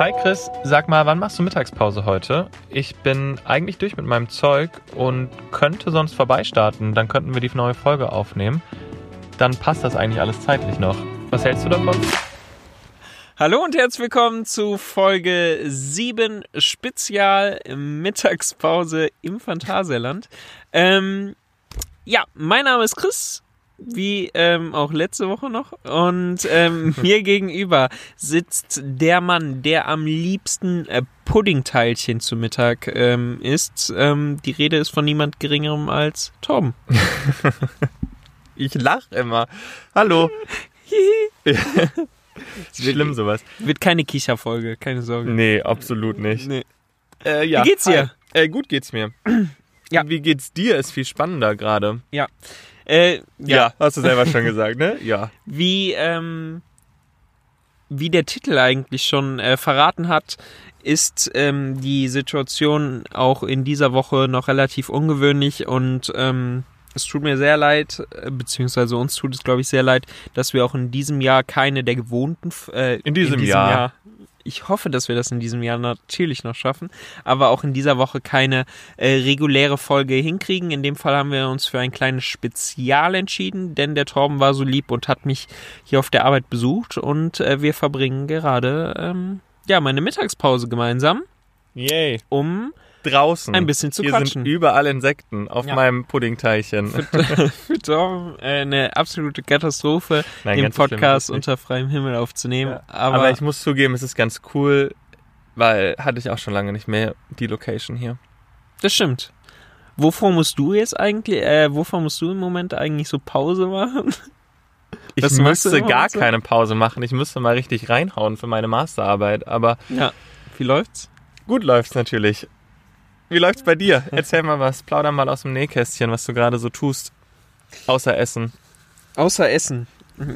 Hi Chris, sag mal, wann machst du Mittagspause heute? Ich bin eigentlich durch mit meinem Zeug und könnte sonst vorbeistarten. Dann könnten wir die neue Folge aufnehmen. Dann passt das eigentlich alles zeitlich noch. Was hältst du davon? Hallo und herzlich willkommen zu Folge 7 Spezial Mittagspause im Phantasialand. Ähm, ja, mein Name ist Chris, wie ähm, auch letzte Woche noch. Und ähm, mir gegenüber sitzt der Mann, der am liebsten äh, Puddingteilchen zu Mittag ähm, isst. Ähm, die Rede ist von niemand Geringerem als Tom. ich lach immer. Hallo. Schlimm sowas. Wird keine Kicherfolge, keine Sorge. Nee, absolut nicht. Nee. Äh, ja. Wie geht's dir? Äh, gut geht's mir. Ja. Wie geht's dir? Ist viel spannender gerade. Ja. Äh, ja. hast du selber schon gesagt, ne? Ja. Wie, ähm, wie der Titel eigentlich schon äh, verraten hat, ist ähm, die Situation auch in dieser Woche noch relativ ungewöhnlich und ähm, es tut mir sehr leid, äh, beziehungsweise uns tut es, glaube ich, sehr leid, dass wir auch in diesem Jahr keine der gewohnten. Äh, In diesem Jahr. Ich hoffe, dass wir das in diesem Jahr natürlich noch schaffen, aber auch in dieser Woche keine äh, reguläre Folge hinkriegen. In dem Fall haben wir uns für ein kleines Spezial entschieden, denn der Torben war so lieb und hat mich hier auf der Arbeit besucht und äh, wir verbringen gerade ähm, ja meine Mittagspause gemeinsam, Yay. um Draußen. ein bisschen zu Hier quatschen. sind überall Insekten auf Ja. meinem Puddingteilchen. für Torben äh, eine absolute Katastrophe, Nein, den so Podcast nicht. unter freiem Himmel aufzunehmen. Ja. Aber, Aber, ich muss zugeben, es ist ganz cool, weil hatte ich auch schon lange nicht mehr die Location hier. das stimmt. Wovor musst du jetzt eigentlich, äh, wovor musst du im Moment eigentlich so Pause machen? Ich Das müsste gar so? keine Pause machen. Ich müsste mal richtig reinhauen für meine Masterarbeit. Aber Ja. Wie läuft's? gut läuft's natürlich. Wie läuft's bei dir? Erzähl mal was. Plauder mal aus dem Nähkästchen, was du gerade so tust. Außer Essen. Außer Essen.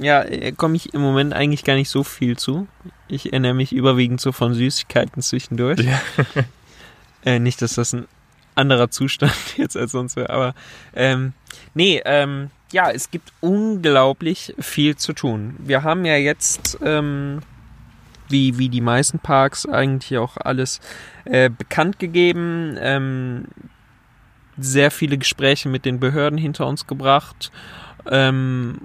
Ja, äh, komme ich im Moment eigentlich gar nicht so viel zu. Ich ernähre mich überwiegend so von Süßigkeiten zwischendurch. Ja. Äh, nicht, dass das ein anderer Zustand jetzt als sonst wäre, aber ähm, nee, ähm, ja, es gibt unglaublich viel zu tun. Wir haben ja jetzt, ähm, wie, wie die meisten Parks, eigentlich auch alles äh, bekannt gegeben, ähm, sehr viele Gespräche mit den Behörden hinter uns gebracht. Ähm,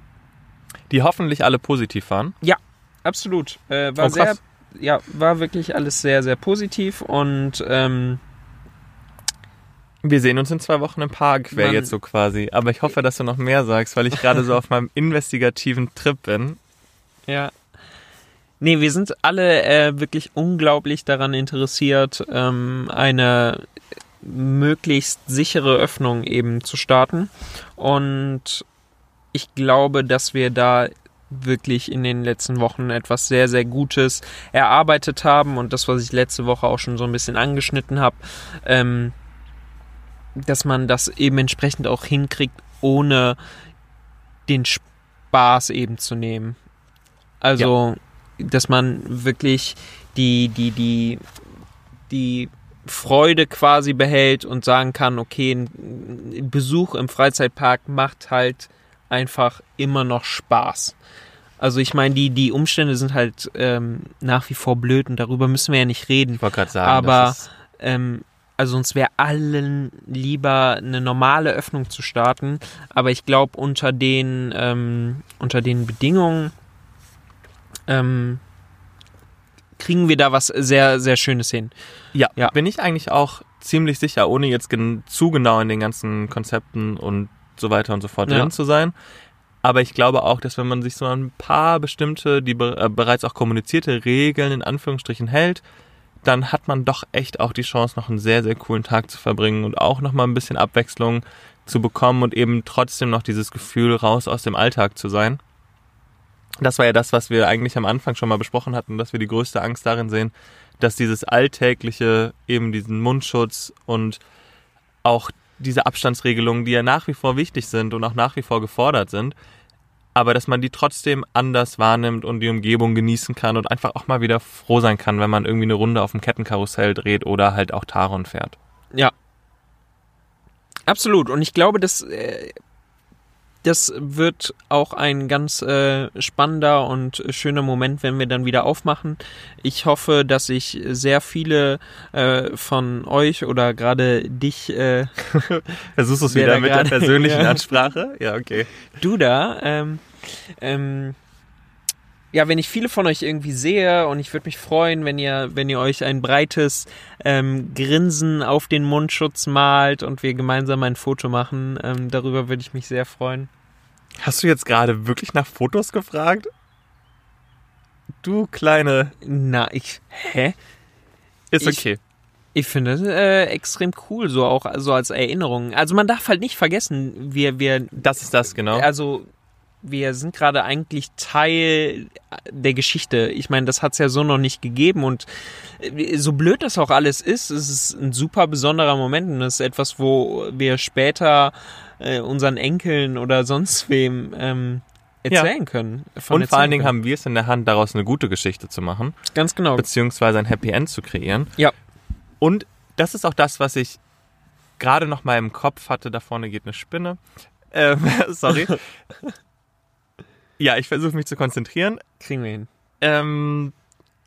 Die hoffentlich alle positiv waren. absolut. Äh, war Oh, sehr, ja, war wirklich alles sehr, sehr positiv und ähm, Wir sehen uns in zwei Wochen im Park, wäre jetzt so quasi. Aber ich hoffe, dass du noch mehr sagst, weil ich gerade so auf meinem investigativen Trip bin. Ja. Nee, wir sind alle äh, wirklich unglaublich daran interessiert, ähm, eine möglichst sichere Öffnung eben zu starten. Und ich glaube, dass wir da wirklich in den letzten Wochen etwas sehr, sehr Gutes erarbeitet haben und das, was ich letzte Woche auch schon so ein bisschen angeschnitten habe, ähm, dass man das eben entsprechend auch hinkriegt, ohne den Spaß eben zu nehmen. Also, dass man wirklich die, die, die, die Freude quasi behält und sagen kann, okay, ein Besuch im Freizeitpark macht halt einfach immer noch Spaß. Also ich meine, die, die Umstände sind halt ähm, nach wie vor blöd und darüber müssen wir ja nicht reden. Ich wollte gerade sagen, Aber ähm, also uns wäre allen lieber eine normale Öffnung zu starten, aber ich glaube unter den ähm, unter den Bedingungen ähm, kriegen wir da was sehr sehr Schönes hin. ja, ja. bin ich eigentlich auch ziemlich sicher, ohne jetzt gen zu genau in den ganzen Konzepten und so weiter und so fort Ja. drin zu sein. Aber ich glaube auch, dass wenn man sich so an ein paar bestimmte, die be äh, bereits auch kommunizierte Regeln in Anführungsstrichen hält, dann hat man doch echt auch die Chance, noch einen sehr, sehr coolen Tag zu verbringen und auch nochmal ein bisschen Abwechslung zu bekommen und eben trotzdem noch dieses Gefühl, raus aus dem Alltag zu sein. Das war ja das, was wir eigentlich am Anfang schon mal besprochen hatten, dass wir die größte Angst darin sehen, dass dieses Alltägliche, eben diesen Mundschutz und auch diese Abstandsregelungen, die ja nach wie vor wichtig sind und auch nach wie vor gefordert sind, aber dass man die trotzdem anders wahrnimmt und die Umgebung genießen kann und einfach auch mal wieder froh sein kann, wenn man irgendwie eine Runde auf dem Kettenkarussell dreht oder halt auch Taron fährt. Ja. Absolut. Und ich glaube, dass äh, das wird auch ein ganz äh, spannender und schöner Moment, wenn wir dann wieder aufmachen. Ich hoffe, dass ich sehr viele äh, von euch oder gerade dich. Äh, Versuchst du es wieder mit gerade- der persönlichen Ja. Ansprache? Ja, okay. du da. Ähm, ähm, ja, wenn ich viele von euch irgendwie sehe und ich würde mich freuen, wenn ihr, wenn ihr euch ein breites ähm, Grinsen auf den Mundschutz malt und wir gemeinsam ein Foto machen. Ähm, darüber würde ich mich sehr freuen. Hast du jetzt gerade wirklich nach Fotos gefragt? Du kleine. Na, ich. Hä? Ist Ich- okay. Ich finde es äh, extrem cool, so auch so als Erinnerung. Also man darf halt nicht vergessen, wir, wir, Das ist das, genau. also wir sind gerade eigentlich Teil der Geschichte. Ich meine, das hat es ja so noch nicht gegeben und äh, so blöd das auch alles ist, es ist ein super besonderer Moment und es ist etwas, wo wir später äh, unseren Enkeln oder sonst wem ähm, erzählen können. von Und vor allen erzählen Dingen können. haben wir es in der Hand, daraus eine gute Geschichte zu machen, ganz genau. beziehungsweise ein Happy End zu kreieren. Ja. Und das ist auch das, was ich gerade noch mal im Kopf hatte. Da vorne geht eine Spinne. Ähm, sorry. Ja, ich versuche mich zu konzentrieren. Kriegen wir hin. Ähm,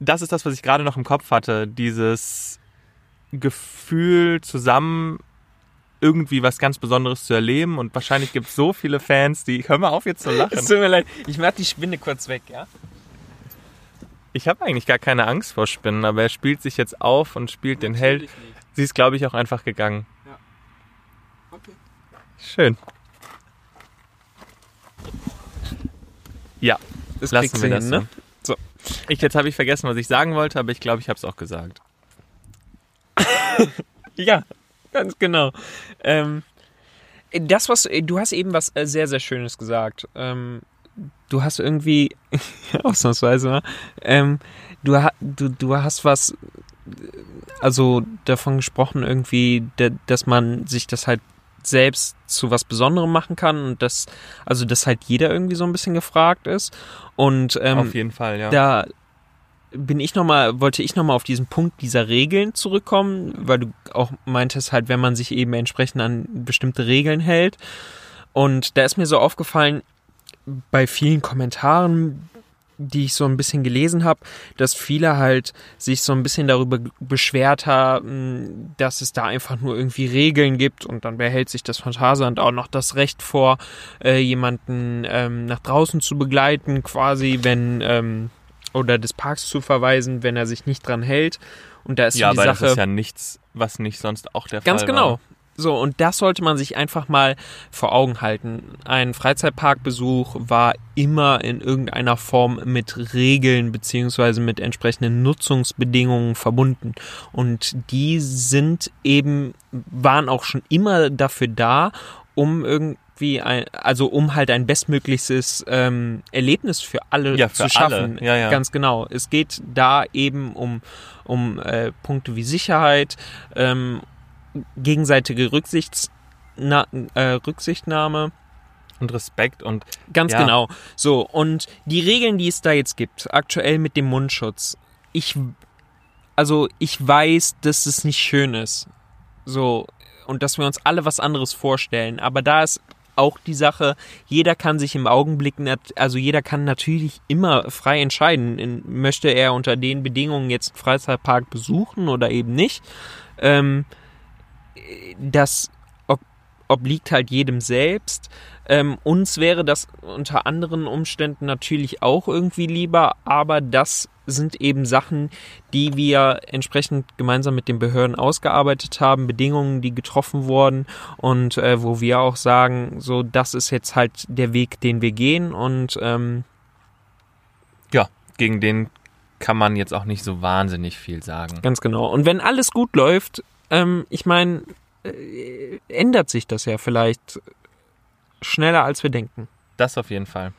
das ist das, was ich gerade noch im Kopf hatte. Dieses Gefühl, zusammen irgendwie was ganz Besonderes zu erleben. Und wahrscheinlich gibt es so viele Fans, die. Hör mal auf, jetzt zu lachen. Es tut mir leid, ich mach die Spinne kurz weg, ja? Ich habe eigentlich gar keine Angst vor Spinnen, aber er spielt sich jetzt auf und spielt den Held. Sie ist, glaube ich, auch einfach gegangen. Ja. Okay. Schön. Ja, Das lassen wir das hin, so. ne? So. Ich, jetzt habe ich vergessen, was ich sagen wollte, aber ich glaube, ich habe es auch gesagt. Ja, ganz genau. Ähm, das, was du hast eben was äh, sehr, sehr Schönes gesagt. Ähm, du hast irgendwie, ausnahmsweise mal, ähm, du, du, du hast was, äh, also davon gesprochen irgendwie, da- dass man sich das halt selbst zu was Besonderem machen kann und dass, also dass halt jeder irgendwie so ein bisschen gefragt ist. Und ähm, Auf jeden Fall, ja. da bin ich noch mal, wollte ich nochmal auf diesen Punkt dieser Regeln zurückkommen, weil du auch meintest halt, wenn man sich eben entsprechend an bestimmte Regeln hält. Und da ist mir so aufgefallen, bei vielen Kommentaren, die ich so ein bisschen gelesen habe, dass viele halt sich so ein bisschen darüber beschwert haben, dass es da einfach nur irgendwie Regeln gibt und dann behält sich das Phantasialand auch noch das Recht vor, äh, jemanden ähm, nach draußen zu begleiten, quasi, wenn ähm, oder des Parks zu verweisen, wenn er sich nicht dran hält. Und da ist ja, so die aber das Sache ist ja nichts, was nicht sonst auch der Ganz Fall genau. war. So, und das sollte man sich einfach mal vor Augen halten. Ein Freizeitparkbesuch war immer in irgendeiner Form mit Regeln beziehungsweise mit entsprechenden Nutzungsbedingungen verbunden. Und die sind eben, waren auch schon immer dafür da, um irgendwie ein, also um halt ein bestmöglichstes ähm, Erlebnis für alle Ja, für zu schaffen. alle. Ja, ja. Ganz genau. Es geht da eben um, um äh, Punkte wie Sicherheit, ähm, gegenseitige Rücksichtna äh, Rücksichtnahme. Und Respekt und Ganz Ja. genau. So, und die Regeln, die es da jetzt gibt, aktuell mit dem Mundschutz, ich, also ich weiß, dass es nicht schön ist. So, und dass wir uns alle was anderes vorstellen. Aber da ist auch die Sache, jeder kann sich im Augenblick, also jeder kann natürlich immer frei entscheiden, möchte er unter den Bedingungen jetzt einen Freizeitpark besuchen oder eben nicht. Ähm, das ob, obliegt halt jedem selbst. Ähm, uns wäre das unter anderen Umständen natürlich auch irgendwie lieber, aber das sind eben Sachen, die wir entsprechend gemeinsam mit den Behörden ausgearbeitet haben, Bedingungen, die getroffen wurden und äh, wo wir auch sagen, so das ist jetzt halt der Weg, den wir gehen und ähm, ja, gegen den kann man jetzt auch nicht so wahnsinnig viel sagen. Ganz genau. Und wenn alles gut läuft, ähm, ich meine, äh, ändert sich das ja vielleicht schneller, als wir denken. Das auf jeden Fall.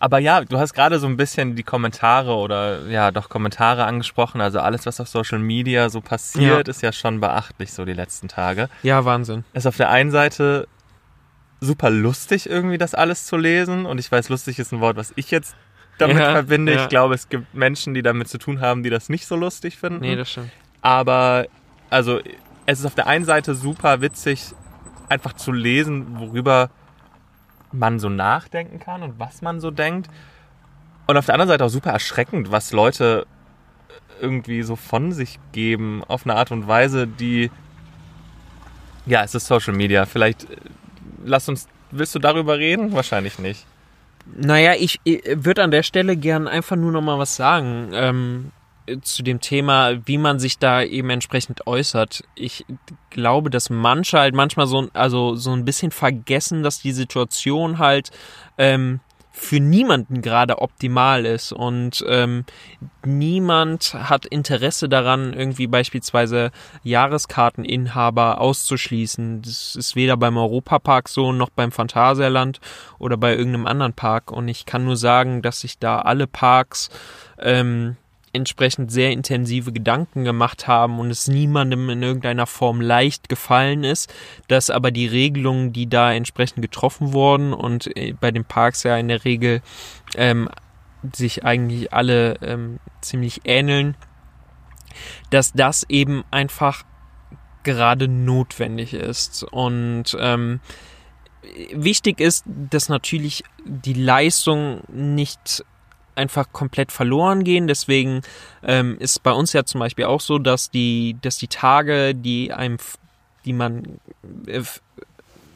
Aber ja, du hast gerade so ein bisschen die Kommentare oder ja, doch Kommentare angesprochen. Also alles, was auf Social Media so passiert, Ja. ist ja schon beachtlich so die letzten Tage. Ja, Wahnsinn. Ist auf der einen Seite super lustig irgendwie das alles zu lesen und ich weiß, lustig ist ein Wort, was ich jetzt damit Ja, verbinde. ja. Ich glaube, es gibt Menschen, die damit zu tun haben, die das nicht so lustig finden. Nee, das stimmt. Aber also es ist auf der einen Seite super witzig, einfach zu lesen, worüber man so nachdenken kann und was man so denkt. Und auf der anderen Seite auch super erschreckend, was Leute irgendwie so von sich geben, auf eine Art und Weise, die. Ja, es ist Social Media. Vielleicht äh, lass uns. Willst du darüber reden? Wahrscheinlich nicht. Naja, ich, ich würde an der Stelle gern einfach nur noch mal was sagen. Ähm, zu dem Thema, wie man sich da eben entsprechend äußert. Ich glaube, dass manche halt manchmal so, also so ein bisschen vergessen, dass die Situation halt ähm, für niemanden gerade optimal ist und ähm, niemand hat Interesse daran, irgendwie beispielsweise Jahreskarteninhaber auszuschließen. Das ist weder beim Europapark so noch beim Phantasialand oder bei irgendeinem anderen Park. Und ich kann nur sagen, dass sich da alle Parks ähm, entsprechend sehr intensive Gedanken gemacht haben und es niemandem in irgendeiner Form leicht gefallen ist, dass aber die Regelungen, die da entsprechend getroffen wurden und äh, bei den Parks ja in der Regel ähm, sich eigentlich alle ähm, ziemlich ähneln, dass das eben einfach gerade notwendig ist. Und ähm, wichtig ist, dass natürlich die Leistung nicht einfach komplett verloren gehen. Deswegen ähm, ist bei uns ja zum Beispiel auch so, dass die, dass die Tage, die einem, die man äh,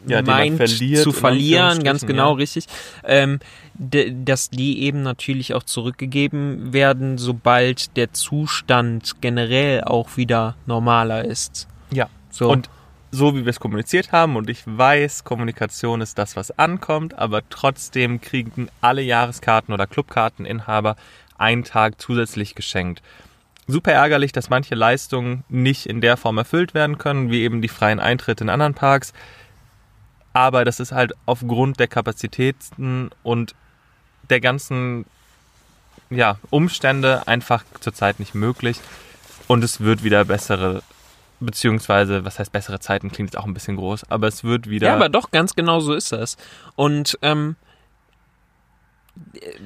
ja, meint man zu verlieren, ganz genau ja. richtig, ähm, dass die eben natürlich auch zurückgegeben werden, sobald der Zustand generell auch wieder normaler ist. Ja. So. Und so wie wir es kommuniziert haben und ich weiß, Kommunikation ist das, was ankommt, aber trotzdem kriegen alle Jahreskarten oder Clubkarteninhaber einen Tag zusätzlich geschenkt. Super ärgerlich, dass manche Leistungen nicht in der Form erfüllt werden können, wie eben die freien Eintritte in anderen Parks. Aber das ist halt aufgrund der Kapazitäten und der ganzen ja, Umstände einfach zurzeit nicht möglich. Und es wird wieder bessere beziehungsweise, was heißt bessere Zeiten, klingt jetzt auch ein bisschen groß, aber es wird wieder. Ja, aber doch, ganz genau so ist das. Und ähm,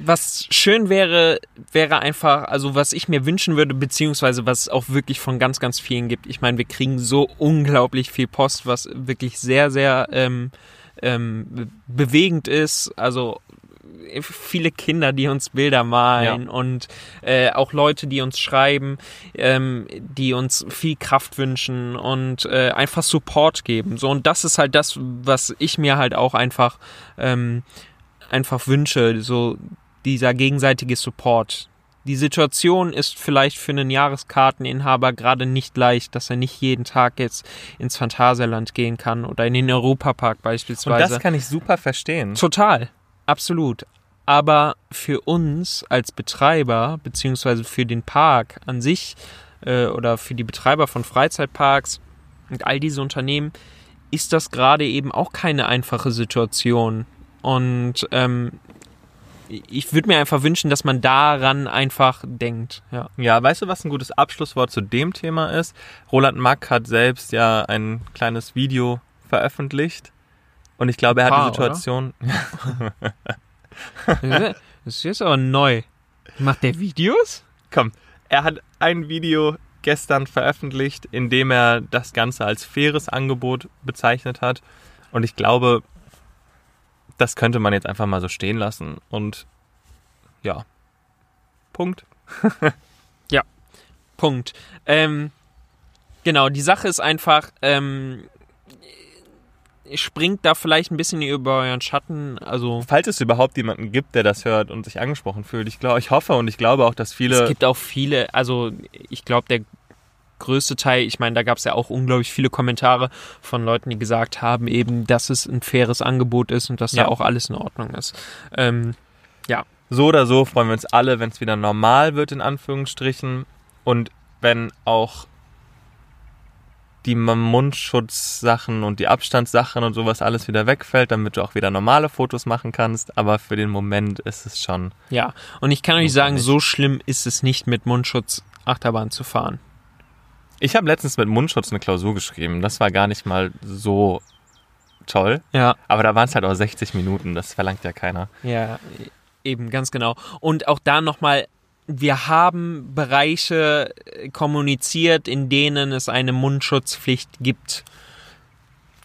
was schön wäre, wäre einfach, also was ich mir wünschen würde, beziehungsweise was es auch wirklich von ganz, ganz vielen gibt. Ich meine, wir kriegen so unglaublich viel Post, was wirklich sehr, sehr ähm, ähm, bewegend ist. Also viele Kinder, die uns Bilder malen ja. und äh, auch Leute, die uns schreiben, ähm, die uns viel Kraft wünschen und äh, einfach Support geben. So und das ist halt das, was ich mir halt auch einfach ähm, einfach wünsche. So dieser gegenseitige Support. Die Situation ist vielleicht für einen Jahreskarteninhaber gerade nicht leicht, dass er nicht jeden Tag jetzt ins Phantasialand gehen kann oder in den Europapark beispielsweise. Und das kann ich super verstehen. Total. Absolut. Aber für uns als Betreiber, beziehungsweise für den Park an sich äh, oder für die Betreiber von Freizeitparks und all diese Unternehmen, ist das gerade eben auch keine einfache Situation. Und ähm, ich würde mir einfach wünschen, dass man daran einfach denkt. Ja. ja, weißt du, was ein gutes Abschlusswort zu dem Thema ist? Roland Mack hat selbst ja ein kleines Video veröffentlicht. Und ich glaube, er hat die Situation. das ist jetzt aber neu. Macht der Videos? Komm, er hat ein Video gestern veröffentlicht, in dem er das Ganze als faires Angebot bezeichnet hat. Und ich glaube, das könnte man jetzt einfach mal so stehen lassen. Und ja, Punkt. ja, Punkt. Ähm, genau, die Sache ist einfach, ähm, springt da vielleicht ein bisschen über euren Schatten. Also falls es überhaupt jemanden gibt, der das hört und sich angesprochen fühlt, ich glaube, ich hoffe und ich glaube auch, dass viele. Es gibt auch viele. Also ich glaube, der größte Teil, ich meine, da gab es ja auch unglaublich viele Kommentare von Leuten, die gesagt haben, eben, dass es ein faires Angebot ist und dass ja. da auch alles in Ordnung ist. Ähm, ja. So oder so freuen wir uns alle, wenn es wieder normal wird, in Anführungsstrichen. Und wenn auch die Mundschutzsachen und die Abstandssachen und sowas alles wieder wegfällt, damit du auch wieder normale Fotos machen kannst. Aber für den Moment ist es schon. Ja, und ich kann euch sagen, so schlimm ist es nicht mit Mundschutz Achterbahn zu fahren. Ich habe letztens mit Mundschutz eine Klausur geschrieben. Das war gar nicht mal so toll. Ja. Aber da waren es halt auch 60 Minuten. Das verlangt ja keiner. Ja, eben, ganz genau. Und auch da nochmal wir haben Bereiche äh, kommuniziert, in denen es eine Mundschutzpflicht gibt.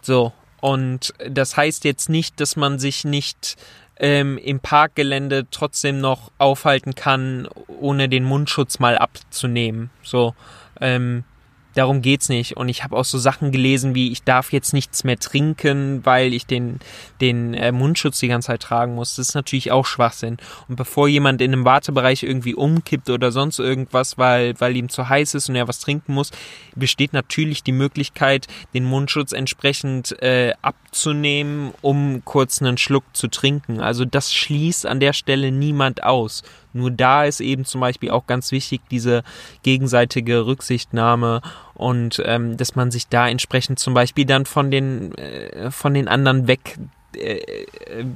So. Und das heißt jetzt nicht, dass man sich nicht ähm, im Parkgelände trotzdem noch aufhalten kann, ohne den Mundschutz mal abzunehmen. So, ähm, darum geht's nicht. Und ich habe auch so Sachen gelesen wie, ich darf jetzt nichts mehr trinken, weil ich den, den äh, Mundschutz die ganze Zeit tragen muss. Das ist natürlich auch Schwachsinn. Und bevor jemand in einem Wartebereich irgendwie umkippt oder sonst irgendwas, weil, weil ihm zu heiß ist und er was trinken muss, besteht natürlich die Möglichkeit, den Mundschutz entsprechend äh, abzunehmen, um kurz einen Schluck zu trinken. Also das schließt an der Stelle niemand aus. Nur da ist eben zum Beispiel auch ganz wichtig diese gegenseitige Rücksichtnahme und ähm, dass man sich da entsprechend zum Beispiel dann von den äh, von den anderen weg äh,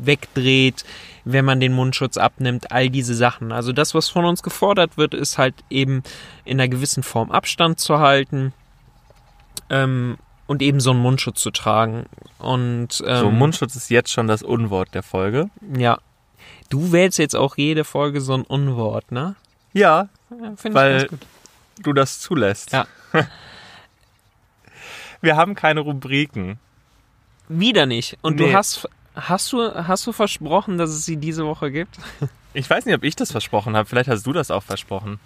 wegdreht, wenn man den Mundschutz abnimmt, all diese Sachen. Also das, was von uns gefordert wird, ist halt eben in einer gewissen Form Abstand zu halten ähm, und eben so einen Mundschutz zu tragen. Und ähm, so, Mundschutz ist jetzt schon das Unwort der Folge. Ja, Du wählst jetzt auch jede Folge so ein Unwort, ne? Ja, ja weil du das zulässt. Ja. Wir haben keine Rubriken. Wieder nicht. Und nee. du hast, hast du, hast du versprochen, dass es sie diese Woche gibt? Ich weiß nicht, ob ich das versprochen habe. Vielleicht hast du das auch versprochen.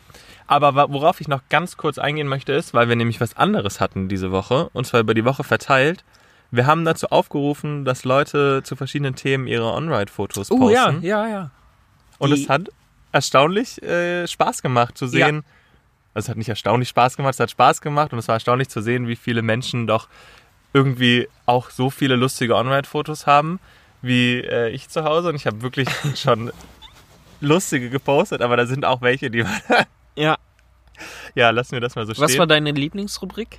Aber worauf ich noch ganz kurz eingehen möchte, ist, weil wir nämlich was anderes hatten diese Woche, und zwar über die Woche verteilt, wir haben dazu aufgerufen, dass Leute zu verschiedenen Themen ihre On-Ride-Fotos posten. Oh ja, ja, ja. Und es hat erstaunlich äh, Spaß gemacht zu sehen. Ja. Also es hat nicht erstaunlich Spaß gemacht, es hat Spaß gemacht und es war erstaunlich zu sehen, wie viele Menschen doch irgendwie auch so viele lustige On-Ride-Fotos haben wie äh, ich zu Hause. Und ich habe wirklich schon lustige gepostet, aber da sind auch welche, die. ja. Ja, lassen wir das mal so stehen. Was war deine Lieblingsrubrik?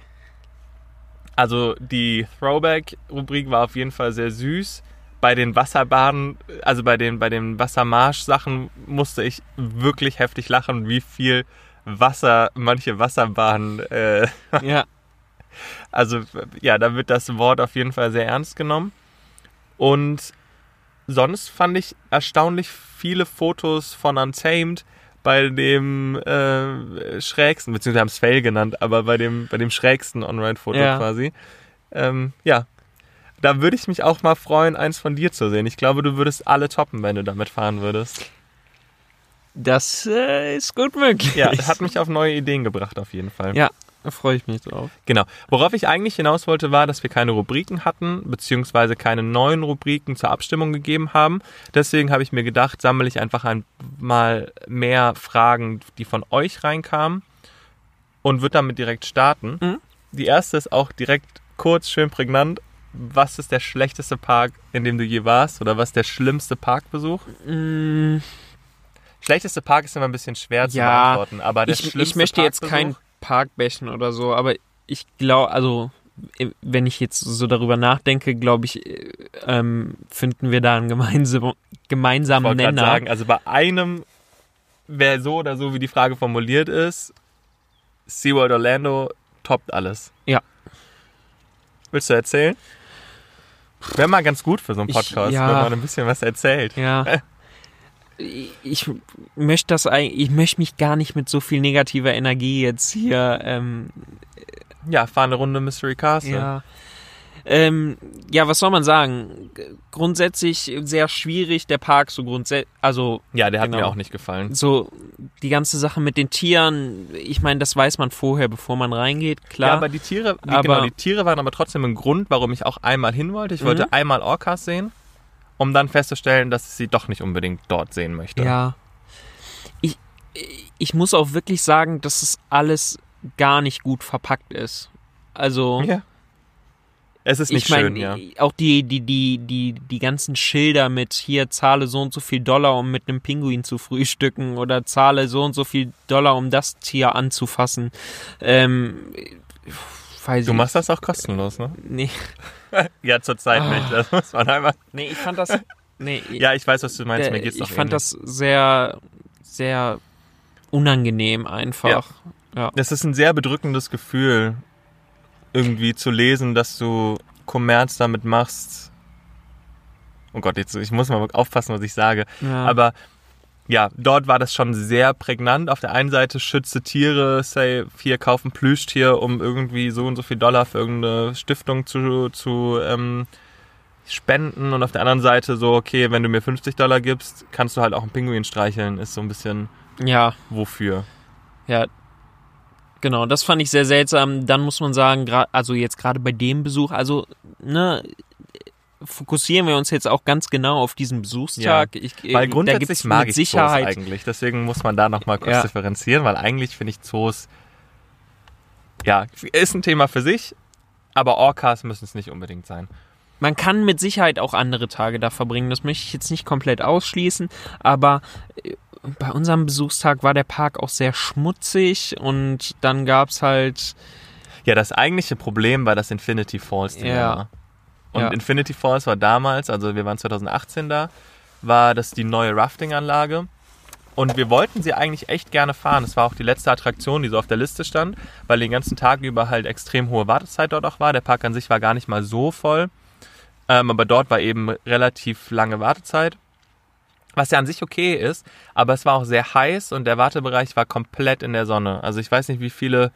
Also die Throwback-Rubrik war auf jeden Fall sehr süß. Bei den Wasserbahnen, also bei den, bei den Wassermarsch-Sachen musste ich wirklich heftig lachen, wie viel Wasser manche Wasserbahnen. Äh, ja. Also ja, da wird das Wort auf jeden Fall sehr ernst genommen. Und sonst fand ich erstaunlich viele Fotos von Untamed bei dem äh, schrägsten, beziehungsweise haben es Fail genannt, aber bei dem, bei dem schrägsten On-Ride-Foto ja. quasi. Ähm, ja, da würde ich mich auch mal freuen, eins von dir zu sehen. Ich glaube, du würdest alle toppen, wenn du damit fahren würdest. Das äh, ist gut möglich. Ja, hat mich auf neue Ideen gebracht, auf jeden Fall. Ja, da freue ich mich drauf. Genau. Worauf ich eigentlich hinaus wollte, war, dass wir keine Rubriken hatten, beziehungsweise keine neuen Rubriken zur Abstimmung gegeben haben. Deswegen habe ich mir gedacht, sammle ich einfach einmal mehr Fragen, die von euch reinkamen und würde damit direkt starten. Mhm. Die erste ist auch direkt kurz, schön prägnant. Was ist der schlechteste Park, in dem du je warst? Oder was ist der schlimmste Parkbesuch? Mhm. Schlechteste Park ist immer ein bisschen schwer zu ja, beantworten, aber der ich, schlimmste Ich möchte jetzt kein Parkbächen oder so, aber ich glaube, also wenn ich jetzt so darüber nachdenke, glaube ich, ähm, finden wir da einen gemeinsam, gemeinsamen ich Nenner. sagen, also bei einem wäre so oder so, wie die Frage formuliert ist, SeaWorld Orlando toppt alles. Ja. Willst du erzählen? Wäre mal ganz gut für so einen Podcast, ich, ja, wenn man ein bisschen was erzählt. Ja. ich möchte das ich möchte mich gar nicht mit so viel negativer Energie jetzt hier ähm, ja fahren eine Runde Mystery Castle ja ähm, ja, was soll man sagen? Grundsätzlich sehr schwierig, der Park so grundsätzlich, also. Ja, der hat genau, mir auch nicht gefallen. So, die ganze Sache mit den Tieren, ich meine, das weiß man vorher, bevor man reingeht, klar. Ja, aber die Tiere, die, aber, genau, die Tiere waren aber trotzdem ein Grund, warum ich auch einmal hin wollte. Ich wollte mhm. einmal Orcas sehen um dann festzustellen, dass ich sie doch nicht unbedingt dort sehen möchte. Ja. Ich, ich muss auch wirklich sagen, dass es alles gar nicht gut verpackt ist. Also. Ja. Es ist nicht ich mein, schön, ja. Auch die, die, die, die, die ganzen Schilder mit hier zahle so und so viel Dollar, um mit einem Pinguin zu frühstücken oder zahle so und so viel Dollar, um das Tier anzufassen. Ähm, du machst das auch kostenlos, ne? Nee. ja, zurzeit ah. nicht. Das muss man einmal. Nee, ich fand das. Nee, ja, ich weiß, was du meinst. Der, Mir geht's Ich fand ähnlich. das sehr, sehr unangenehm einfach. Ja. ja. Das ist ein sehr bedrückendes Gefühl, irgendwie zu lesen, dass du Kommerz damit machst. Oh Gott, jetzt ich muss mal aufpassen, was ich sage. Ja. Aber ja, dort war das schon sehr prägnant. Auf der einen Seite schütze Tiere, say, hier kaufen Plüschtier, um irgendwie so und so viel Dollar für irgendeine Stiftung zu, zu ähm, spenden und auf der anderen Seite so, okay, wenn du mir 50 Dollar gibst, kannst du halt auch einen Pinguin streicheln, ist so ein bisschen Ja, wofür. ja. Genau, das fand ich sehr seltsam. Dann muss man sagen, also jetzt gerade bei dem Besuch, also, ne, fokussieren wir uns jetzt auch ganz genau auf diesen Besuchstag. Ich, Weil da grundsätzlich mag mit ich Sicherheit Zoos eigentlich, deswegen muss man da nochmal kurz Ja. differenzieren, weil eigentlich finde ich Zoos, ja, ist ein Thema für sich, aber Orcas müssen es nicht unbedingt sein. Man kann mit Sicherheit auch andere Tage da verbringen. Das möchte ich jetzt nicht komplett ausschließen, aber äh, bei unserem Besuchstag war der Park auch sehr schmutzig und dann gab's halt Ja, das eigentliche Problem war das Infinity Falls. Ja. war. Und Ja. Infinity Falls war damals, also wir waren 2018 da, war das die neue Rafting-Anlage. Und wir wollten sie eigentlich echt gerne fahren. Es war auch die letzte Attraktion, die so auf der Liste stand, weil den ganzen Tag über halt extrem hohe Wartezeit dort auch war. Der Park an sich war gar nicht mal so voll. Ähm, aber dort war eben relativ lange Wartezeit. Was ja an sich okay ist, aber es war auch sehr heiß und der Wartebereich war komplett in der Sonne. Also ich weiß nicht, wie viele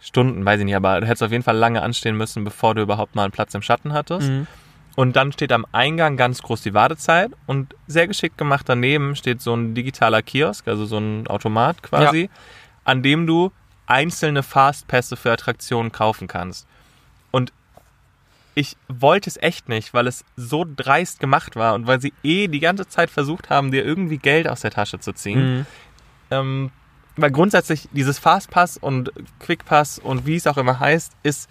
Stunden, weiß ich nicht, aber du hättest auf jeden Fall lange anstehen müssen, bevor du überhaupt mal einen Platz im Schatten hattest. Mhm. Und dann steht am Eingang ganz groß die Wartezeit und sehr geschickt gemacht daneben steht so ein digitaler Kiosk, also so ein Automat quasi, an dem du einzelne Fastpässe für Attraktionen kaufen kannst. Und ich wollte es echt nicht, weil es so dreist gemacht war und weil sie eh die ganze Zeit versucht haben, dir irgendwie Geld aus der Tasche zu ziehen. Mhm. Ähm, weil grundsätzlich dieses Fastpass und Quickpass und wie es auch immer heißt, ist,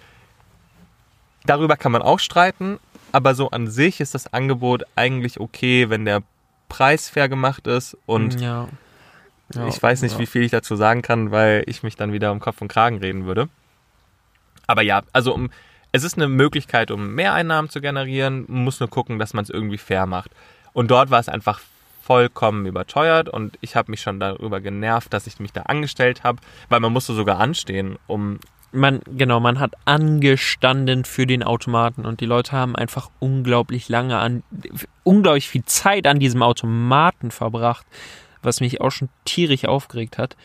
darüber kann man auch streiten, aber so an sich ist das Angebot eigentlich okay, wenn der Preis fair gemacht ist und ja. Ja, ich weiß nicht, ja. wie viel ich dazu sagen kann, weil ich mich dann wieder um Kopf und Kragen reden würde. Aber ja, also um, es ist eine Möglichkeit, um Mehreinnahmen zu generieren, man muss nur gucken, dass man es irgendwie fair macht. Und dort war es einfach vollkommen überteuert und ich habe mich schon darüber genervt, dass ich mich da angestellt habe, weil man musste sogar anstehen, um Man, genau, man hat angestanden für den Automaten und die Leute haben einfach unglaublich lange an, unglaublich viel Zeit an diesem Automaten verbracht, was mich auch schon tierisch aufgeregt hat,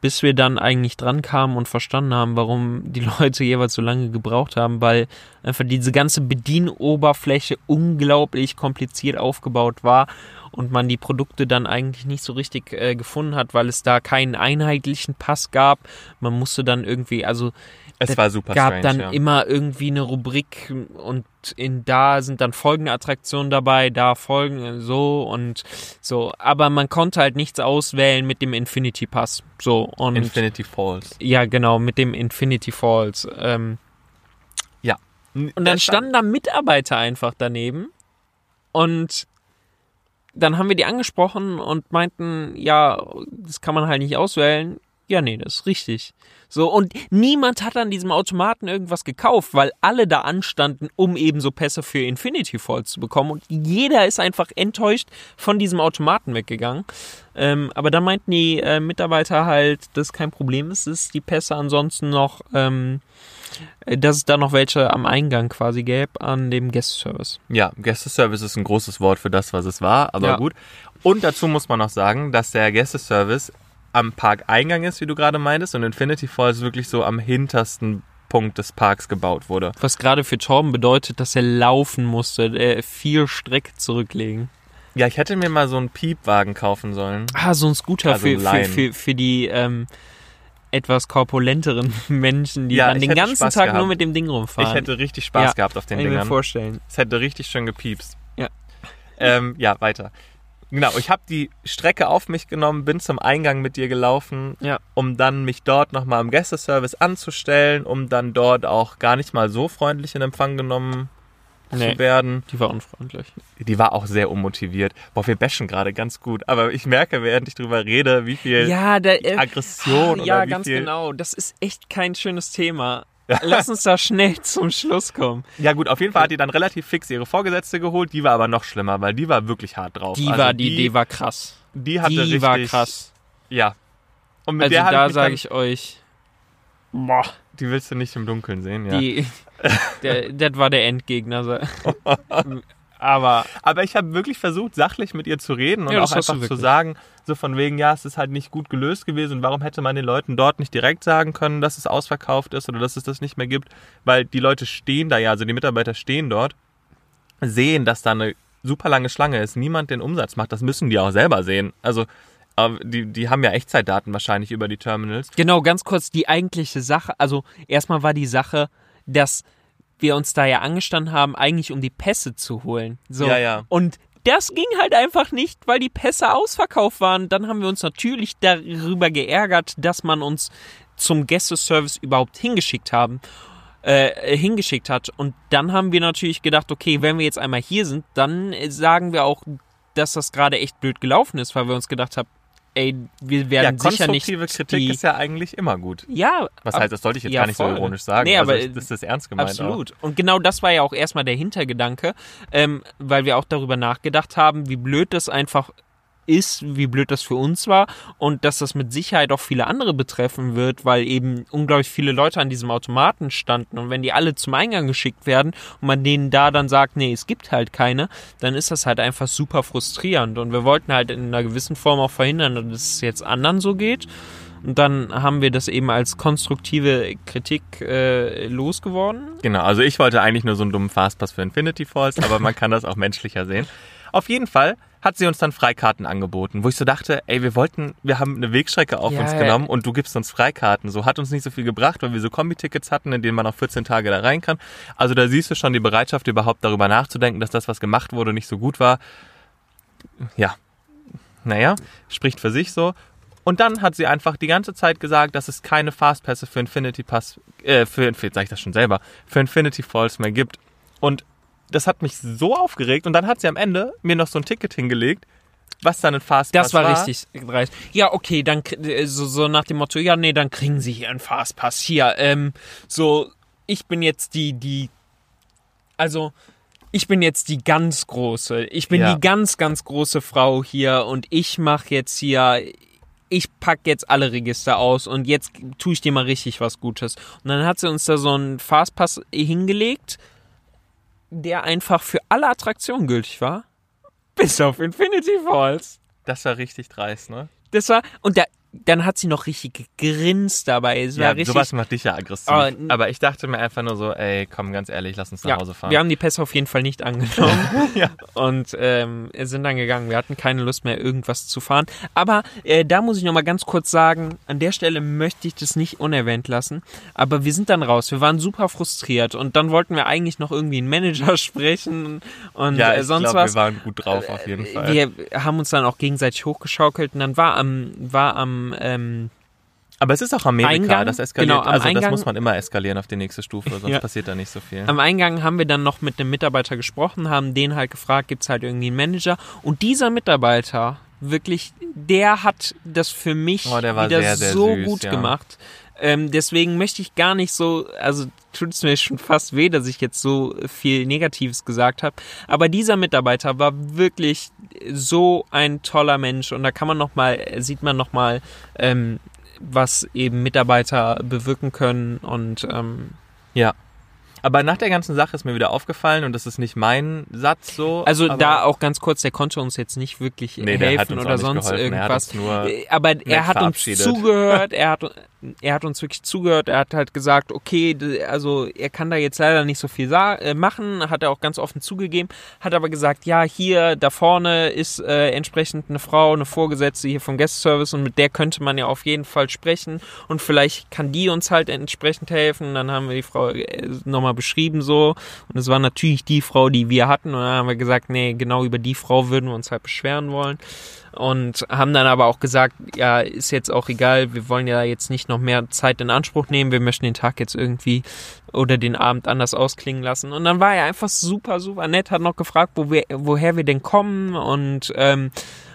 bis wir dann eigentlich dran kamen und verstanden haben, warum die Leute jeweils so lange gebraucht haben, weil einfach diese ganze Bedienoberfläche unglaublich kompliziert aufgebaut war und man die Produkte dann eigentlich nicht so richtig äh, gefunden hat, weil es da keinen einheitlichen Pass gab. Man musste dann irgendwie, also es war super gab strange. dann ja. immer irgendwie eine Rubrik und in da sind dann folgende Attraktionen dabei, da folgen so und so. Aber man konnte halt nichts auswählen mit dem Infinity Pass. So und Infinity Falls. ja genau mit dem Infinity Falls. Ähm, und dann Es standen da Mitarbeiter einfach daneben und dann haben wir die angesprochen und meinten, ja, das kann man halt nicht auswählen. Ja, nee, das ist richtig. So, und niemand hat an diesem Automaten irgendwas gekauft, weil alle da anstanden, um eben so Pässe für Infinity Falls zu bekommen. Und jeder ist einfach enttäuscht von diesem Automaten weggegangen. Ähm, aber da meinten die äh, Mitarbeiter halt, dass kein Problem ist, dass die Pässe ansonsten noch, ähm, äh, dass es da noch welche am Eingang quasi gäbe an dem Guest-Service. Ja, Gästeservice ist ein großes Wort für das, was es war, aber Ja. gut. Und dazu muss man noch sagen, dass der Gästeservice am Parkeingang ist, wie du gerade meintest, und Infinity Falls wirklich so am hintersten Punkt des Parks gebaut wurde. Was gerade für Torben bedeutet, dass er laufen musste, äh, viel Strecke zurücklegen. Ja, ich hätte mir mal so einen Piepwagen kaufen sollen. Ah, so ein Scooter Also für, für, für, für die ähm, etwas korpulenteren Menschen, die Ja, dann den ganzen Spaß Tag gehabt. nur mit dem Ding rumfahren. Ich hätte richtig Spaß Ja, gehabt auf den Kann ich mir Dingern. vorstellen. Es hätte richtig schön gepiepst. Ja. Ähm, ja, weiter. Genau, ich habe die Strecke auf mich genommen, bin zum Eingang mit dir gelaufen, Ja. um dann mich dort nochmal im Gästeservice anzustellen, um dann dort auch gar nicht mal so freundlich in Empfang genommen Nee. zu werden. Die war unfreundlich. Die war auch sehr unmotiviert. Boah, wir bashen gerade ganz gut, aber ich merke, während ich drüber rede, wie viel Ja, da, äh, Aggression ja, oder wie ganz viel... genau. Das ist echt kein schönes Thema. Lass uns da schnell zum Schluss kommen. Ja gut, auf jeden Fall hat die dann relativ fix ihre Vorgesetzte geholt. Die war aber noch schlimmer, weil die war wirklich hart drauf. Die Also war, die, die war krass. die hatte Die richtig, war krass. Ja. Und mit Also der da sage ich euch, boah, die willst du nicht im Dunkeln sehen, ja. die, der, das war der Endgegner. Aber Aber ich habe wirklich versucht, sachlich mit ihr zu reden und Ja, auch einfach zu sagen, so von wegen, ja, es ist halt nicht gut gelöst gewesen und warum hätte man den Leuten dort nicht direkt sagen können, dass es ausverkauft ist oder dass es das nicht mehr gibt, weil die Leute stehen da ja, also die Mitarbeiter stehen dort sehen, dass da eine super lange Schlange ist, niemand den Umsatz macht, das müssen die auch selber sehen. Also die, die haben ja Echtzeitdaten wahrscheinlich über die Terminals. Genau, ganz kurz die eigentliche Sache. Also erstmal war die Sache, dass wir uns da ja angestanden haben, eigentlich um die Pässe zu holen. So. Ja, ja. Und das ging halt einfach nicht, weil die Pässe ausverkauft waren. Dann haben wir uns natürlich darüber geärgert, dass man uns zum Gästeservice überhaupt hingeschickt haben. Äh, hingeschickt hat. Und dann haben wir natürlich gedacht, okay, wenn wir jetzt einmal hier sind, dann sagen wir auch, dass das gerade echt blöd gelaufen ist, weil wir uns gedacht haben, ey, wir werden ja, sicher nicht. konstruktive Kritik die, ist ja eigentlich immer gut. Ja. Was ab- heißt, das sollte ich jetzt ja, gar nicht voll. so ironisch sagen. Nee, aber also das ist ernst gemeint. Absolut. Und genau das war ja auch erstmal der Hintergedanke, ähm, weil wir auch darüber nachgedacht haben, wie blöd das einfach ist, wie blöd das für uns war und dass das mit Sicherheit auch viele andere betreffen wird, weil eben unglaublich viele Leute an diesem Automaten standen und wenn die alle zum Eingang geschickt werden und man denen da dann sagt, nee, es gibt halt keine, dann ist das halt einfach super frustrierend und wir wollten halt in einer gewissen Form auch verhindern, dass es jetzt anderen so geht. Und dann haben wir das eben als konstruktive Kritik äh, losgeworden. Genau, also ich wollte eigentlich nur so einen dummen Fastpass für Infinity Falls, aber man kann das auch menschlicher sehen. Auf jeden Fall hat sie uns dann Freikarten angeboten, wo ich so dachte, ey, wir wollten, wir haben eine Wegstrecke auf Ja, uns genommen und du gibst uns Freikarten. So hat uns nicht so viel gebracht, weil wir so Kombi-Tickets hatten, in denen man auch 14 Tage da rein kann. Also da siehst du schon die Bereitschaft, überhaupt darüber nachzudenken, dass das, was gemacht wurde, nicht so gut war. Ja, naja, spricht für sich so. Und dann hat sie einfach die ganze Zeit gesagt, dass es keine Fastpässe für Infinity Pass, äh, für, für sag ich das schon selber, für Infinity Falls mehr gibt. Und das hat mich so aufgeregt. Und dann hat sie am Ende mir noch so ein Ticket hingelegt, was dann ein Fastpass Das war, richtig dreist. Ja, okay, dann äh, so, so nach dem Motto, ja, nee, dann kriegen Sie hier einen Fastpass. Hier, ähm, so, ich bin jetzt die, die, also, ich bin jetzt die ganz große. Ich bin Ja. die ganz, ganz große Frau hier und ich mache jetzt hier, ich pack jetzt alle Register aus und jetzt tue ich dir mal richtig was Gutes. Und dann hat sie uns da so einen Fastpass hingelegt, der einfach für alle Attraktionen gültig war. Bis auf Infinity Falls. Das war richtig dreist, ne? Das war, und da, dann hat sie noch richtig gegrinst dabei. Es Ja, richtig, sowas macht dich ja aggressiv. Aber n- Aber ich dachte mir einfach nur so, ey, komm, ganz ehrlich, lass uns nach ja, Hause fahren. wir haben die Pässe auf jeden Fall nicht angenommen Ja. und ähm, sind dann gegangen. Wir hatten keine Lust mehr, irgendwas zu fahren. Aber äh, da muss ich noch mal ganz kurz sagen, an der Stelle möchte ich das nicht unerwähnt lassen. Aber wir sind dann raus. Wir waren super frustriert und dann wollten wir eigentlich noch irgendwie einen Manager sprechen und ja, äh, ich sonst glaube, was. wir waren gut drauf auf jeden Fall. Wir haben uns dann auch gegenseitig hochgeschaukelt und dann war am, war am ähm, Aber es ist auch Amerika, Eingang, das eskaliert. genau, also das Eingang- muss man immer eskalieren auf die nächste Stufe, sonst Ja. passiert da nicht so viel. Am Eingang haben wir dann noch mit einem Mitarbeiter gesprochen, haben den halt gefragt, gibt es halt irgendwie einen Manager? Und dieser Mitarbeiter, wirklich, der hat das für mich Oh, wieder sehr, sehr so süß, gut ja. gemacht. Ähm, deswegen möchte ich gar nicht so, also tut es mir schon fast weh, dass ich jetzt so viel Negatives gesagt habe. Aber dieser Mitarbeiter war wirklich so ein toller Mensch und da kann man noch mal, sieht man noch mal, ähm, was eben Mitarbeiter bewirken können und ähm, Ja. Aber nach der ganzen Sache ist mir wieder aufgefallen, und das ist nicht mein Satz so. Also da auch ganz kurz, der konnte uns jetzt nicht wirklich Nee, helfen oder sonst geholfen. Er hat irgendwas. uns nur Aber er hat uns zugehört, er hat, er hat uns wirklich zugehört, er hat halt gesagt, okay, also er kann da jetzt leider nicht so viel äh, machen, hat er auch ganz offen zugegeben, hat aber gesagt, ja, hier da vorne ist äh, entsprechend eine Frau, eine Vorgesetzte hier vom Guest Service und mit der könnte man ja auf jeden Fall sprechen und vielleicht kann die uns halt entsprechend helfen. Dann haben wir die Frau äh, nochmal beschrieben so und es war natürlich die Frau, die wir hatten und dann haben wir gesagt, nee, genau über die Frau würden wir uns halt beschweren wollen und haben dann aber auch gesagt, ja, ist jetzt auch egal, wir wollen ja jetzt nicht noch mehr Zeit in Anspruch nehmen, wir möchten den Tag jetzt irgendwie oder den Abend anders ausklingen lassen. Und dann war er einfach super, super nett, hat noch gefragt, wo wir, woher wir denn kommen und ähm,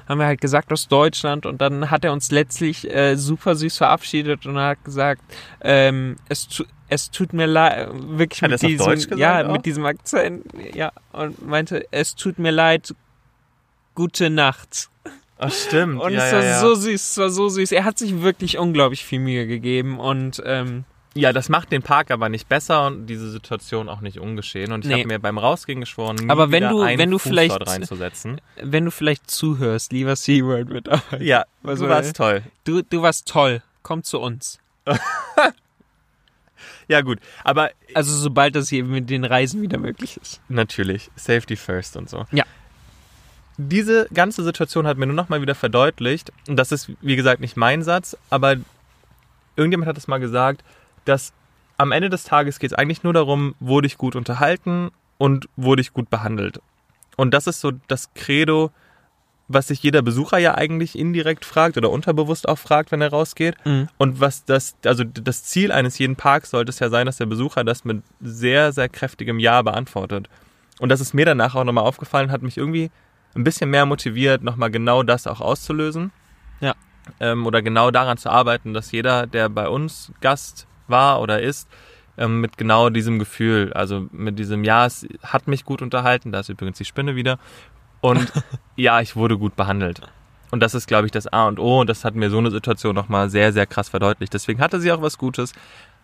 haben wir halt gesagt aus Deutschland und dann hat er uns letztlich äh, super süß verabschiedet und hat gesagt, ähm, es, tu, es tut mir leid, wirklich Hat mit diesem, gesagt ja, auch? mit diesem Akzent, ja, und meinte, es tut mir leid, gute Nacht. Ach, stimmt. Und ja, es war ja, ja. so süß, es war so süß. Er hat sich wirklich unglaublich viel Mühe gegeben und ähm, ja, das macht den Park aber nicht besser und diese Situation auch nicht ungeschehen. Und ich Nee. habe mir beim Rausgehen geschworen, nie Aber wenn du- einen wenn du Fuß vielleicht- dort reinzusetzen. wenn du vielleicht zuhörst, lieber SeaWorld Mitarbeiter, Ja, Also, du warst toll. du, du warst toll. Komm zu uns. Ja, gut. Aber Also sobald das hier mit den Reisen wieder möglich ist. natürlich, Safety first und so. Ja. Diese ganze Situation hat mir nur noch mal wieder verdeutlicht, und das ist, wie gesagt, nicht mein Satz, aber irgendjemand hat es mal gesagt, dass am Ende des Tages geht es eigentlich nur darum, wurde ich gut unterhalten und wurde ich gut behandelt. Und das ist so das Credo, was sich jeder Besucher ja eigentlich indirekt fragt oder unterbewusst auch fragt, wenn er rausgeht. Mhm. Und was das, also das Ziel eines jeden Parks sollte es ja sein, dass der Besucher das mit sehr, sehr kräftigem Ja beantwortet. Und das ist mir danach auch nochmal aufgefallen, hat mich irgendwie ein bisschen mehr motiviert, nochmal genau das auch auszulösen. Ja. Ähm, oder genau daran zu arbeiten, dass jeder, der bei uns Gast war oder ist, ähm, mit genau diesem Gefühl, also mit diesem Ja, es hat mich gut unterhalten, da ist übrigens die Spinne wieder. Und ja, ich wurde gut behandelt. Und das ist, glaube ich, das A und O. Und das hat mir so eine Situation nochmal sehr, sehr krass verdeutlicht. Deswegen hatte sie auch was Gutes.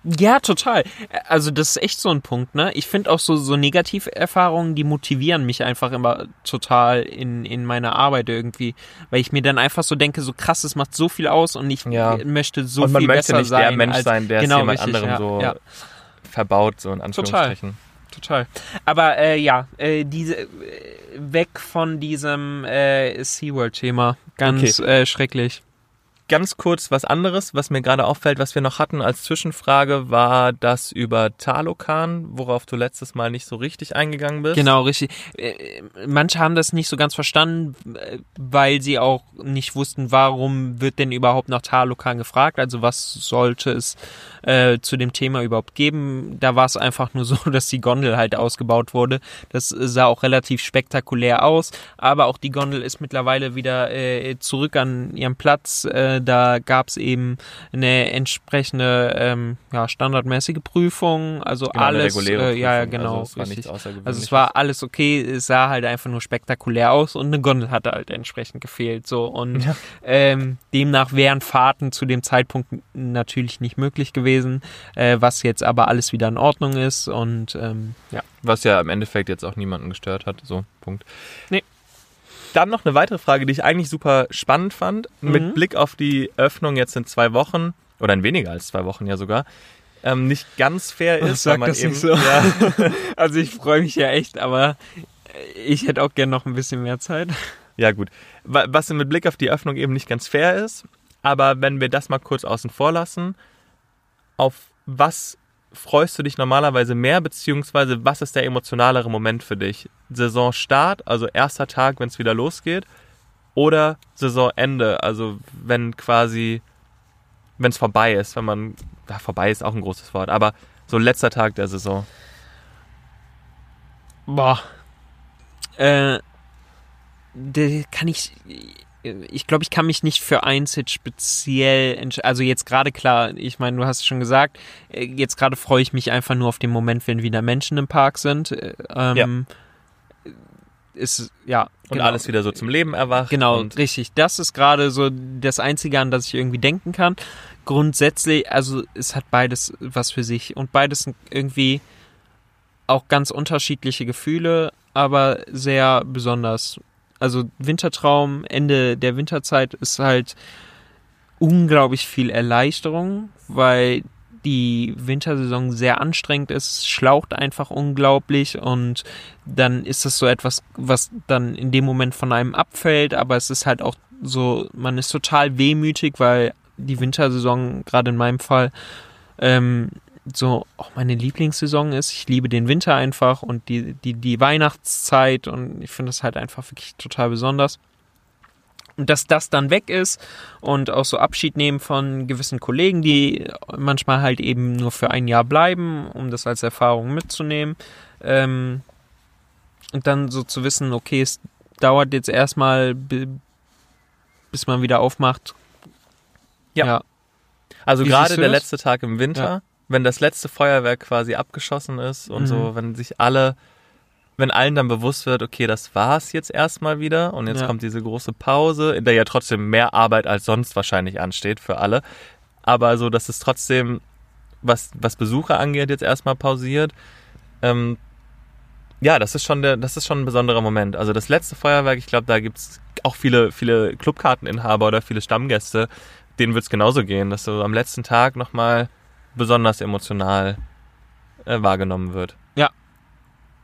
Ja, total. Also das ist echt so ein Punkt, ne? Ich finde auch so, so Negativerfahrungen, die motivieren mich einfach immer total in, in meiner Arbeit irgendwie. Weil ich mir dann einfach so denke, so krass, es macht so viel aus und ich Ja. möchte so und man viel möchte besser nicht sein. der Mensch als, sein, der genau, es jemand richtig, anderem ja, so ja. verbaut, so in Anführungsstrichen. Total. Aber äh, ja, äh, diese äh, weg von diesem äh, SeaWorld-Thema. Ganz äh, schrecklich. Ganz kurz was anderes, was mir gerade auffällt, was wir noch hatten als Zwischenfrage, war das über Talokan, worauf du letztes Mal nicht so richtig eingegangen bist. Genau, richtig. Äh, Manche haben das nicht so ganz verstanden, weil sie auch nicht wussten, warum wird denn überhaupt nach Talokan gefragt. Also was sollte es äh, zu dem Thema überhaupt geben. Da war es einfach nur so, dass die Gondel halt ausgebaut wurde. Das sah auch relativ spektakulär aus, aber auch die Gondel ist mittlerweile wieder äh, zurück an ihrem Platz. Äh, da gab es eben eine entsprechende ähm, ja, standardmäßige Prüfung, also Genau, alles. Äh, ja, ja, genau. Also es war. Also es war alles okay, es sah halt einfach nur spektakulär aus und eine Gondel hatte halt entsprechend gefehlt. So und Ja. ähm, demnach wären Fahrten zu dem Zeitpunkt natürlich nicht möglich gewesen, äh, was jetzt aber alles wieder in Ordnung ist und ähm, ja. Was ja im Endeffekt jetzt auch niemanden gestört hat. So, Punkt. Nee. Dann noch eine weitere Frage, die ich eigentlich super spannend fand. Mhm. Mit Blick auf die Öffnung jetzt in zwei Wochen, oder in weniger als zwei Wochen ja sogar, ähm, nicht ganz fair ist. Weil man das eben, nicht so. Ja, Also ich freue mich ja echt, aber ich hätte auch gern noch ein bisschen mehr Zeit. ja, gut. Wa- Was mit Blick auf die Öffnung eben nicht ganz fair ist. Aber wenn wir das mal kurz außen vor lassen, auf was freust du dich normalerweise mehr, beziehungsweise was ist der emotionalere Moment für dich? Saisonstart, also erster Tag, wenn es wieder losgeht, oder Saisonende, also wenn quasi, wenn es vorbei ist, wenn man, ja, vorbei ist auch ein großes Wort, aber so letzter Tag der Saison. Boah. Äh, kann ich. Ich glaube, ich kann mich nicht für eins jetzt speziell entscheiden. Also jetzt gerade klar, ich meine, du hast es schon gesagt, äh, jetzt gerade freue ich mich einfach nur auf den Moment, wenn wieder Menschen im Park sind. Äh, Ähm, Ist, ja. Und genau. alles wieder so zum Leben erwacht. Genau, Und, richtig. Das ist gerade so das Einzige, an das ich irgendwie denken kann. Grundsätzlich, also es hat beides was für sich und beides sind irgendwie auch ganz unterschiedliche Gefühle, aber sehr besonders. Also Wintertraum, Ende der Winterzeit ist halt unglaublich viel Erleichterung, weil die Wintersaison sehr anstrengend ist, schlaucht einfach unglaublich und dann ist das so etwas, was dann in dem Moment von einem abfällt, aber es ist halt auch so, man ist total wehmütig, weil die Wintersaison, gerade in meinem Fall, ähm, so auch meine Lieblingssaison ist. Ich liebe den Winter einfach und die, die, die Weihnachtszeit und ich finde das halt einfach wirklich total besonders. Und dass das dann weg ist und auch so Abschied nehmen von gewissen Kollegen, die manchmal halt eben nur für ein Jahr bleiben, um das als Erfahrung mitzunehmen. Ähm, und dann so zu wissen, okay, es dauert jetzt erstmal, bi- bis man wieder aufmacht. Ja. Also Wie gerade der letzte Tag im Winter, Ja. Wenn das letzte Feuerwerk quasi abgeschossen ist und Mhm. so, wenn sich alle, wenn allen dann bewusst wird, okay, das war's jetzt erstmal wieder und jetzt Ja. kommt diese große Pause, in der ja trotzdem mehr Arbeit als sonst wahrscheinlich ansteht für alle. Aber so, dass es trotzdem, was, was Besucher angeht, jetzt erstmal pausiert. Ähm, ja, das ist schon der, das ist schon ein besonderer Moment. Also das letzte Feuerwerk, ich glaube, da gibt's auch viele, viele Clubkarteninhaber oder viele Stammgäste, denen wird's genauso gehen, dass du am letzten Tag nochmal besonders emotional äh, wahrgenommen wird. Ja.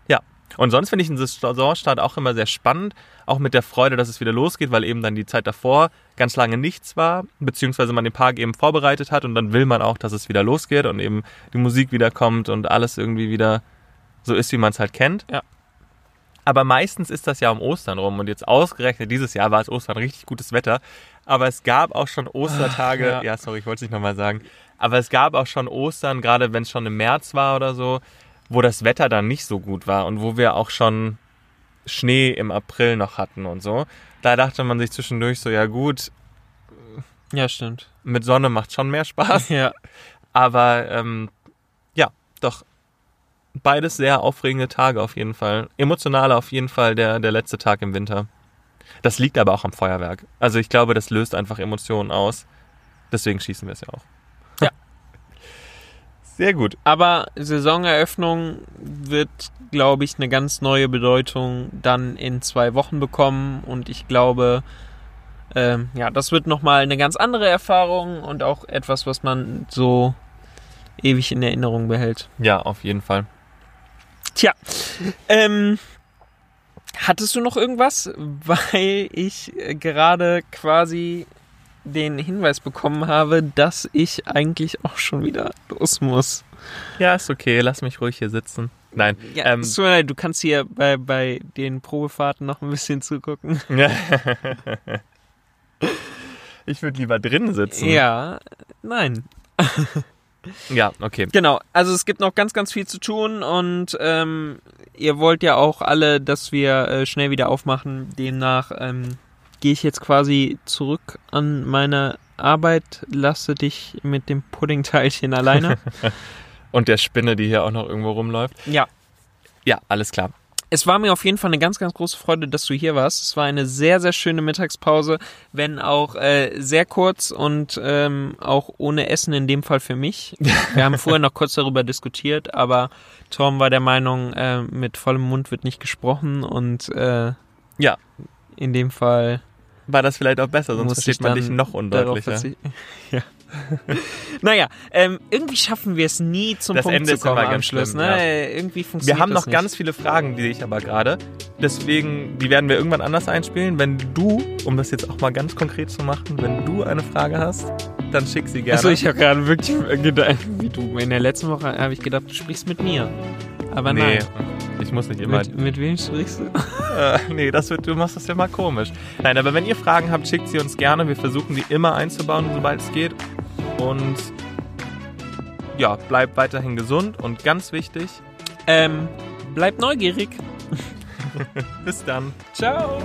Ja. Und sonst finde ich den Saisonstart auch immer sehr spannend, auch mit der Freude, dass es wieder losgeht, weil eben dann die Zeit davor ganz lange nichts war, beziehungsweise man den Park eben vorbereitet hat und dann will man auch, dass es wieder losgeht und eben die Musik wieder kommt und alles irgendwie wieder so ist, wie man es halt kennt. Ja. Aber meistens ist das ja um Ostern rum und jetzt ausgerechnet dieses Jahr war es Ostern richtig gutes Wetter. Aber es gab auch schon Ostertage, Ach, ja. ja. sorry, ich wollte es nicht nochmal sagen, aber es gab auch schon Ostern, gerade wenn es schon im März war oder so, wo das Wetter dann nicht so gut war und wo wir auch schon Schnee im April noch hatten und so. Da dachte man sich zwischendurch so, ja gut, Ja, stimmt. mit Sonne macht schon mehr Spaß. Ja. Aber ähm, ja, doch. Beides sehr aufregende Tage auf jeden Fall. Emotional auf jeden Fall der, der letzte Tag im Winter. Das liegt aber auch am Feuerwerk. Also ich glaube, das löst einfach Emotionen aus. Deswegen schießen wir es ja auch. Sehr gut. Aber Saisoneröffnung wird, glaube ich, eine ganz neue Bedeutung dann in zwei Wochen bekommen. Und ich glaube, ähm, ja, das wird nochmal eine ganz andere Erfahrung und auch etwas, was man so ewig in Erinnerung behält. Ja, auf jeden Fall. Tja, ähm, hattest du noch irgendwas? Weil ich äh, gerade quasi den Hinweis bekommen habe, dass ich eigentlich auch schon wieder los muss. Ja, ist okay. Lass mich ruhig hier sitzen. Nein. Ja, ähm, es tut mir leid, du kannst hier bei, bei den Probefahrten noch ein bisschen zugucken. ich würde lieber drin sitzen. Ja, nein. Ja, okay. Genau, also es gibt noch ganz, ganz viel zu tun und ähm, ihr wollt ja auch alle, dass wir äh, schnell wieder aufmachen. Demnach ähm, gehe ich jetzt quasi zurück an meine Arbeit, lasse dich mit dem Puddingteilchen alleine. Und der Spinne, die hier auch noch irgendwo rumläuft. ja, Ja, alles klar. es war mir auf jeden Fall eine ganz, ganz große Freude, dass du hier warst. Es war eine sehr, sehr schöne Mittagspause, wenn auch äh, sehr kurz und ähm, auch ohne Essen in dem Fall für mich. Wir haben vorher noch kurz darüber diskutiert, aber Tom war der Meinung, äh, mit vollem Mund wird nicht gesprochen und äh, Ja, in dem Fall war das vielleicht auch besser, sonst versteht man dich noch undeutlicher. Ja. naja, ähm, irgendwie schaffen wir es nie zum Das Punkt Ende zu ist kommen am Schluss. schlimm, ne? ja. Irgendwie funktioniert Wir haben noch nicht. ganz viele Fragen, die ich aber gerade. Deswegen, die werden wir irgendwann anders einspielen. Wenn du, um das jetzt auch mal ganz konkret zu machen, wenn du eine Frage hast, dann schick sie gerne. Achso, ich habe gerade wirklich gedacht, wie du. In der letzten Woche habe ich gedacht, du sprichst mit mir. Aber nee, nein. ich muss nicht immer. Mit, mit wem sprichst du? Äh, nee, das wird, du machst das ja mal komisch. Nein, aber wenn ihr Fragen habt, schickt sie uns gerne. Wir versuchen die immer einzubauen, sobald es geht. Und ja, bleibt weiterhin gesund und ganz wichtig, Ähm, bleib neugierig. bis dann. Ciao.